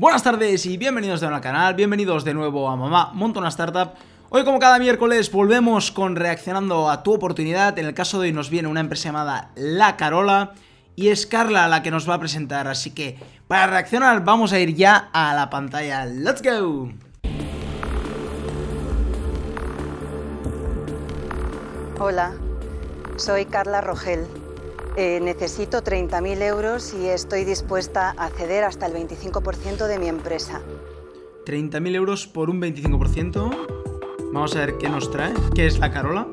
Buenas tardes y bienvenidos de nuevo al canal, bienvenidos de nuevo a Mamá Monta una Startup. Hoy como cada miércoles volvemos con reaccionando a tu oportunidad, en el caso de hoy nos viene una empresa llamada La Carola y es Carla la que nos va a presentar, así que para reaccionar vamos a ir ya a la pantalla, ¡let's go! Hola, soy Carla Rogel. Eh, necesito 30.000 euros y estoy dispuesta a ceder hasta el 25% de mi empresa. 30.000 euros por un 25%. Vamos a ver qué nos trae. ¿Qué es la Carola?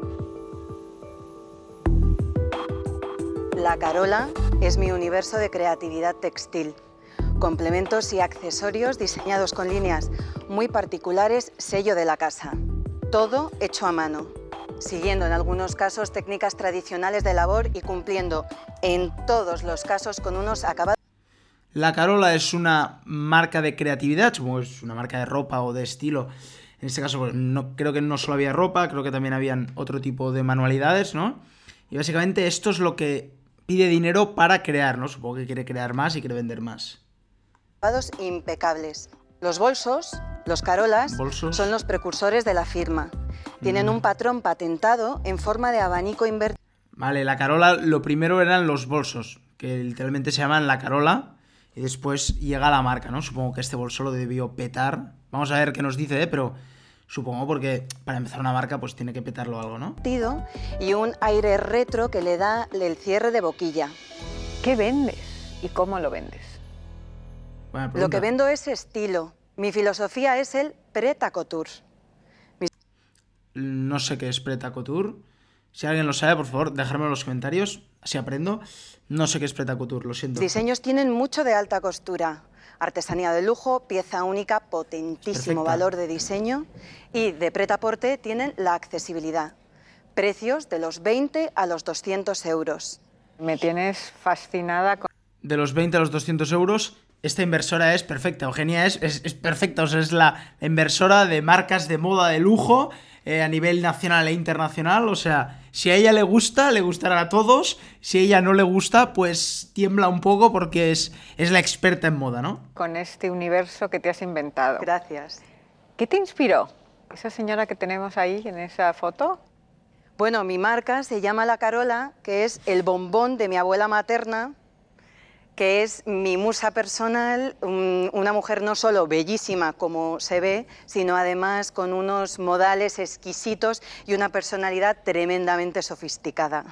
La Carola es mi universo de creatividad textil. Complementos y accesorios diseñados con líneas muy particulares, sello de la casa. Todo hecho a mano siguiendo en algunos casos técnicas tradicionales de labor y cumpliendo en todos los casos con unos acabados. La Carola es una marca de creatividad, como es una marca de ropa o de estilo. En este caso, pues, no, creo que no solo había ropa, creo que también habían otro tipo de manualidades, ¿no? Y básicamente esto es lo que pide dinero para crear, ¿no? Supongo que quiere crear más y quiere vender más. Acabados impecables. Los bolsos, los carolas, son los precursores de la firma. Tienen un patrón patentado en forma de abanico invertido. Vale, la Carola, lo primero eran los bolsos, que literalmente se llaman la Carola, y después llega la marca, ¿no? Supongo que este bolso lo debió petar. Vamos a ver qué nos dice, ¿eh? pero supongo porque para empezar una marca pues tiene que petarlo algo, ¿no? Y un aire retro que le da el cierre de boquilla. ¿Qué vendes y cómo lo vendes? Lo que vendo es estilo. Mi filosofía es el pretacotur. No sé qué es Preta Couture. Si alguien lo sabe, por favor, dejadme en los comentarios, así aprendo. No sé qué es Preta Couture, lo siento. Diseños tienen mucho de alta costura. Artesanía de lujo, pieza única, potentísimo valor de diseño y de pretaporte tienen la accesibilidad. Precios de los 20 a los 200 euros. Me tienes fascinada con... De los 20 a los 200 euros, esta inversora es perfecta. Eugenia es, es, es perfecta, o sea, es la inversora de marcas de moda de lujo eh, a nivel nacional e internacional. O sea, si a ella le gusta, le gustará a todos. Si a ella no le gusta, pues tiembla un poco porque es, es la experta en moda, ¿no? Con este universo que te has inventado. Gracias. ¿Qué te inspiró? Esa señora que tenemos ahí en esa foto. Bueno, mi marca se llama La Carola, que es el bombón de mi abuela materna, que es mi musa personal, una mujer no solo bellísima como se ve, sino además con unos modales exquisitos y una personalidad tremendamente sofisticada.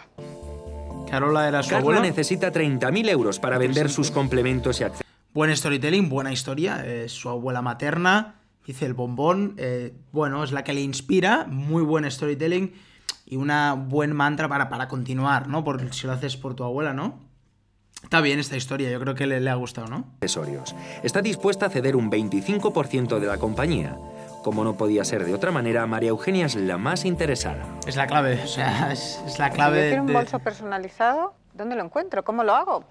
Carola era su Carla necesita 30.000 euros para vender sus complementos y accesorios. Buen storytelling, buena historia. Es su abuela materna, dice el bombón. Eh, bueno, es la que le inspira. Muy buen storytelling y una buen mantra para, para continuar, ¿no? Por, si lo haces por tu abuela, ¿no? Está bien esta historia, yo creo que le, ha gustado, ¿no? Accesorios. Está dispuesta a ceder un 25% de la compañía. Como no podía ser de otra manera, María Eugenia es la más interesada. Es la clave, o sea, es, la clave. Si yo quiero un bolso personalizado, ¿dónde lo encuentro? ¿Cómo lo hago?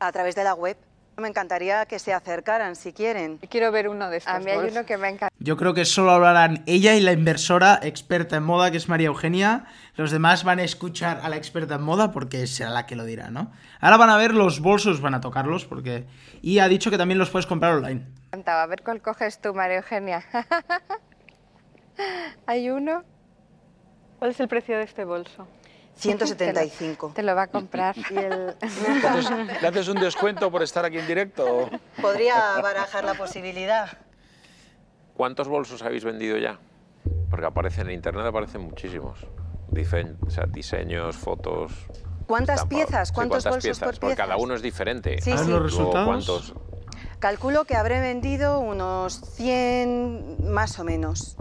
A través de la web. Me encantaría que se acercaran si quieren. Quiero ver uno de estos. A mí hay uno que me encanta. Yo creo que solo hablarán ella y la inversora experta en moda, que es María Eugenia. Los demás van a escuchar a la experta en moda porque será la que lo dirá, ¿no? Ahora van a ver los bolsos, van a tocarlos porque... Y ha dicho que también los puedes comprar online. A ver cuál coges tú, María Eugenia. ¿Hay uno? ¿Cuál es el precio de este bolso? 175. Te lo va a comprar. Y el... ¿Le haces un descuento por estar aquí en directo? Podría barajar la posibilidad. ¿Cuántos bolsos habéis vendido ya? Porque aparecen en internet, aparecen muchísimos. o sea, diseños, fotos. ¿Cuántas piezas? ¿Cuántos bolsos piezas? por? Porque cada uno es diferente. Sí, sí. los resultados? ¿Cuántos? Calculo que habré vendido unos 100 más o menos.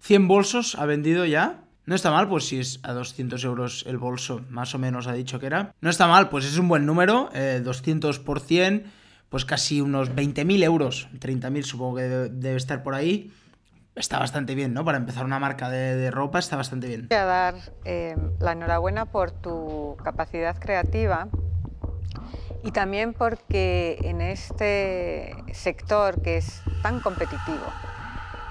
100 bolsos ha vendido ya. No está mal, pues si es a 200 euros el bolso, más o menos ha dicho que era. No está mal, pues es un buen número, 200 eh, por 100, pues casi unos 20.000 euros, 30.000 supongo que debe, estar por ahí. Está bastante bien, ¿no? Para empezar una marca de, ropa está bastante bien. Voy dar eh, la enhorabuena por tu capacidad creativa y también porque en este sector que es tan competitivo,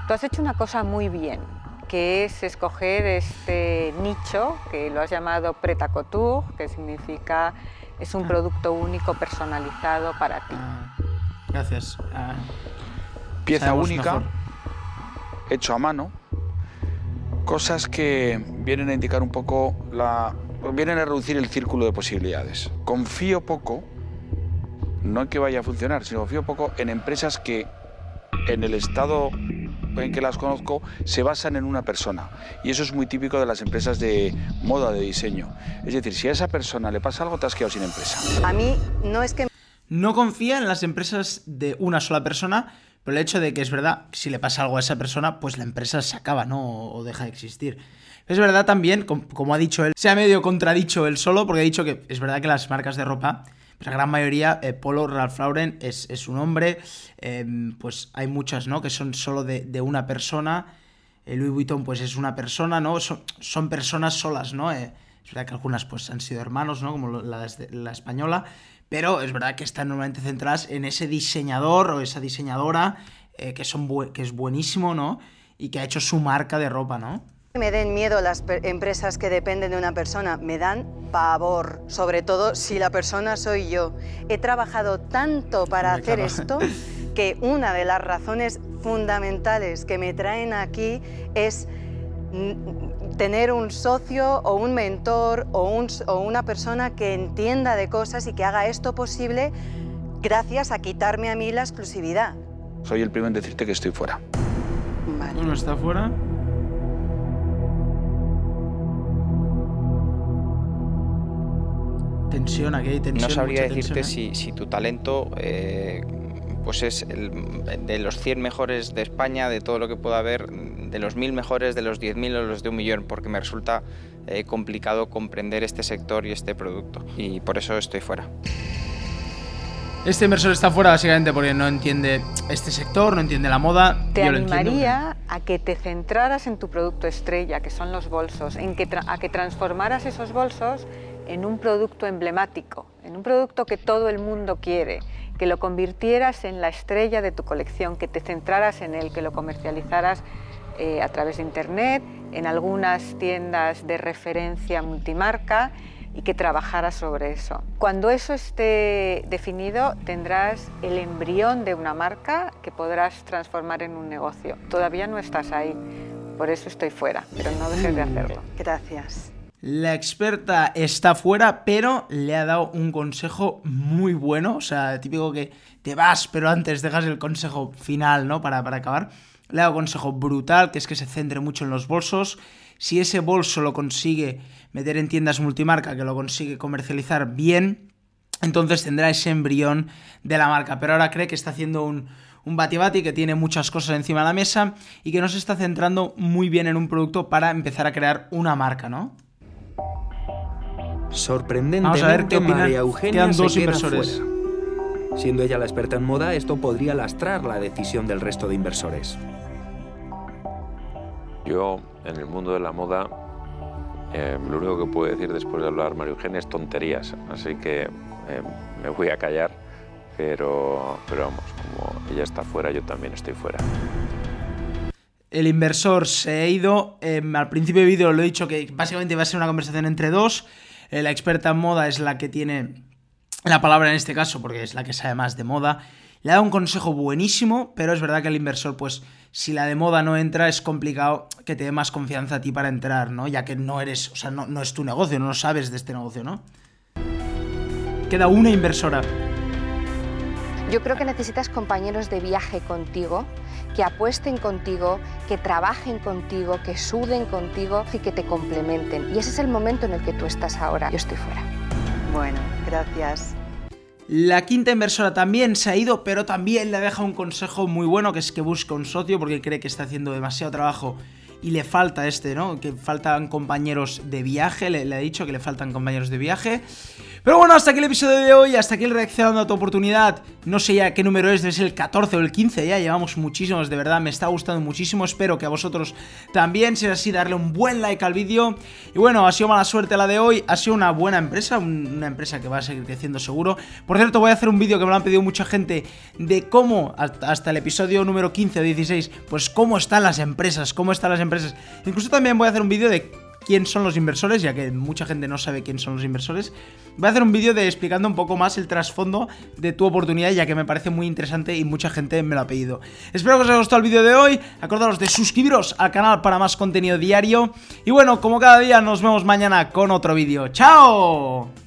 tú has hecho una cosa muy bien que es escoger este nicho, que lo has llamado Preta Couture, que significa es un ah. producto único personalizado para ti. Ah. Gracias. Ah, Pieza sabemos única, mejor. hecho a mano, cosas que vienen a indicar un poco la... vienen a reducir el círculo de posibilidades. Confío poco, no en que vaya a funcionar, sino confío poco en empresas que en el estado en que las conozco se basan en una persona. Y eso es muy típico de las empresas de moda, de diseño. Es decir, si a esa persona le pasa algo, te has quedado sin empresa. A mí no es que No confía en las empresas de una sola persona, pero el hecho de que es verdad, si le pasa algo a esa persona, pues la empresa se acaba, ¿no? O deja de existir. Es verdad también, com- como ha dicho él, se ha medio contradicho él solo, porque ha dicho que es verdad que las marcas de ropa, la gran mayoría, eh, Polo, Ralph Lauren es, es un hombre, eh, pues hay muchas, ¿no? Que son solo de, de una persona. Eh, Louis Vuitton, pues es una persona, ¿no? Son, son personas solas, ¿no? Eh, es verdad que algunas, pues, han sido hermanos, ¿no? Como la, la española. Pero es verdad que están normalmente centradas en ese diseñador o esa diseñadora eh, que, son que es buenísimo, ¿no? Y que ha hecho su marca de ropa, ¿no? Me den miedo las empresas que dependen de una persona, me dan pavor, sobre todo si la persona soy yo. He trabajado tanto para hacer claro. esto que una de las razones fundamentales que me traen aquí es tener un socio o un mentor o, un s- o una persona que entienda de cosas y que haga esto posible gracias a quitarme a mí la exclusividad. Soy el primero en decirte que estoy fuera. Vale. Uno está fuera. Tensión aquí, hay tensión. No sabría mucha decirte tensión, ¿eh? si, si tu talento eh, pues es el- de los 100 mejores de España, de todo lo que pueda haber, de los 1000 mejores, de los 10.000 o los de un millón, porque me resulta eh, complicado comprender este sector y este producto. Y por eso estoy fuera. Este inversor está fuera básicamente porque no entiende este sector, no entiende la moda. Te Yo lo animaría a que te centraras en tu producto estrella, que son los bolsos, en que a que transformaras esos bolsos en un producto emblemático, en un producto que todo el mundo quiere, que lo convirtieras en la estrella de tu colección, que te centraras en él, que lo comercializaras eh, a través de Internet, en algunas tiendas de referencia multimarca y que trabajaras sobre eso. Cuando eso esté definido, tendrás el embrión de una marca que podrás transformar en un negocio. Todavía no estás ahí, por eso estoy fuera, pero no dejes de hacerlo. Gracias. La experta está fuera, pero le ha dado un consejo muy bueno. O sea, típico que te vas, pero antes dejas el consejo final, ¿no? Para, para acabar. Le ha dado un consejo brutal, que es que se centre mucho en los bolsos. Si ese bolso lo consigue meter en tiendas multimarca, que lo consigue comercializar bien, entonces tendrá ese embrión de la marca. Pero ahora cree que está haciendo un, un bati-bati, que tiene muchas cosas encima de la mesa y que no se está centrando muy bien en un producto para empezar a crear una marca, ¿no? Sorprendentemente, Vamos a ver qué opinan. María Eugenia Quedan se dos queda inversores. fuera. Siendo ella la experta en moda, esto podría lastrar la decisión del resto de inversores. Yo, en el mundo de la moda, eh, lo único que puedo decir después de hablar María Eugenia es tonterías. Así que eh, me voy a callar, pero, pero vamos, como ella está fuera, yo también estoy fuera. El inversor se ha ido. eh, al principio del vídeo lo he dicho que básicamente va a ser una conversación entre dos. Eh, la experta en moda es la que tiene la palabra en este caso, porque es la que sabe más de moda. Le dado un consejo buenísimo, pero es verdad que el inversor, pues, si la de moda no entra, es complicado que te dé más confianza a ti para entrar, ¿no? Ya que no eres, o sea, no, no es tu negocio, no sabes de este negocio, ¿no? Queda una inversora. Yo creo que necesitas compañeros de viaje contigo, que apuesten contigo, que trabajen contigo, que suden contigo y que te complementen. Y ese es el momento en el que tú estás ahora. Yo estoy fuera. Bueno, gracias. La quinta inversora también se ha ido, pero también le deja un consejo muy bueno, que es que busque un socio porque cree que está haciendo demasiado trabajo y le falta este, ¿no? Que faltan compañeros de viaje, le, le ha dicho que le faltan compañeros de viaje. Pero bueno, hasta aquí el episodio de hoy, hasta aquí el reaccionando a tu oportunidad. No sé ya qué número es, ser el 14 o el 15, ya llevamos muchísimos, de verdad, me está gustando muchísimo. Espero que a vosotros también, si es así, darle un buen like al vídeo. Y bueno, ha sido mala suerte la de hoy, ha sido una buena empresa, un- una empresa que va a seguir creciendo seguro. Por cierto, voy a hacer un vídeo que me lo han pedido mucha gente de cómo, hasta el episodio número 15 o 16, pues cómo están las empresas, cómo están las empresas. Incluso también voy a hacer un vídeo de quién son los inversores, ya que mucha gente no sabe quién son los inversores. Voy a hacer un vídeo de explicando un poco más el trasfondo de tu oportunidad, ya que me parece muy interesante y mucha gente me lo ha pedido. Espero que os haya gustado el vídeo de hoy. Acordaros de suscribiros al canal para más contenido diario. Y bueno, como cada día, nos vemos mañana con otro vídeo. ¡Chao!